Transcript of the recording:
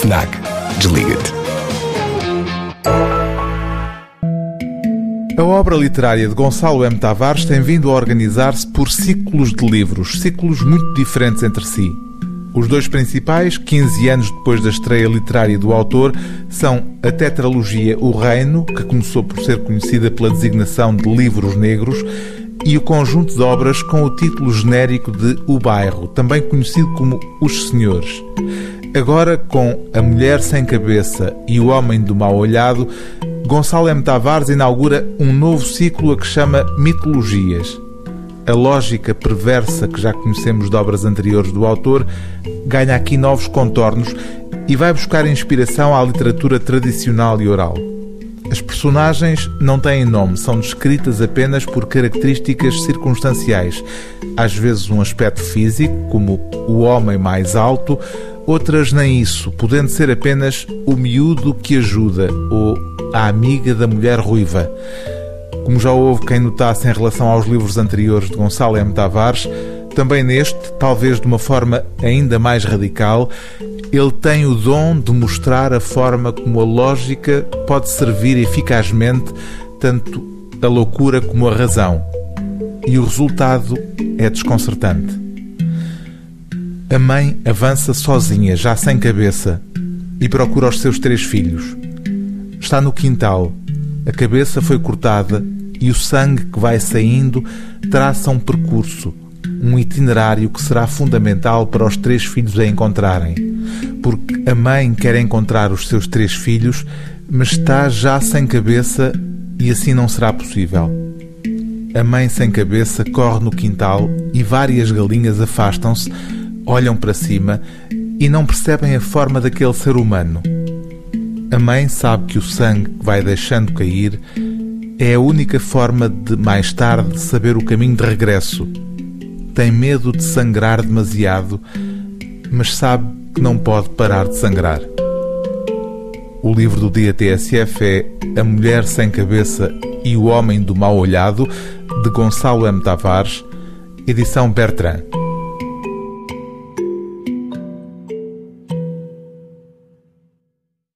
FNAC. Desliga-te. A obra literária de Gonçalo M. Tavares tem vindo a organizar-se por ciclos de livros, ciclos muito diferentes entre si. Os dois principais, 15 anos depois da estreia literária do autor, são a tetralogia O Reino, que começou por ser conhecida pela designação de Livros Negros, e o conjunto de obras com o título genérico de O Bairro, também conhecido como Os Senhores. Agora, com A Mulher Sem Cabeça e O Homem do Mal Olhado, Gonçalo M. Tavares inaugura um novo ciclo a que chama Mitologias. A lógica perversa que já conhecemos de obras anteriores do autor ganha aqui novos contornos e vai buscar inspiração à literatura tradicional e oral. As personagens não têm nome, são descritas apenas por características circunstanciais. Às vezes, um aspecto físico, como o homem mais alto, outras nem isso, podendo ser apenas o miúdo que ajuda ou a amiga da mulher ruiva. Como já houve quem notasse em relação aos livros anteriores de Gonçalo M. Tavares, também neste, talvez de uma forma ainda mais radical, ele tem o dom de mostrar a forma como a lógica pode servir eficazmente tanto a loucura como a razão. E o resultado é desconcertante. A mãe avança sozinha, já sem cabeça, e procura os seus três filhos. Está no quintal. A cabeça foi cortada e o sangue que vai saindo traça um percurso, um itinerário que será fundamental para os três filhos a encontrarem. Porque a mãe quer encontrar os seus três filhos, mas está já sem cabeça e assim não será possível. A mãe sem cabeça corre no quintal e várias galinhas afastam-se, olham para cima e não percebem a forma daquele ser humano. A mãe sabe que o sangue que vai deixando cair é a única forma de, mais tarde, saber o caminho de regresso. Tem medo de sangrar demasiado, mas sabe que não pode parar de sangrar. O livro do dia TSF é A Mulher Sem Cabeça e o Homem do Mal Olhado, de Gonçalo M. Tavares, edição Bertrand.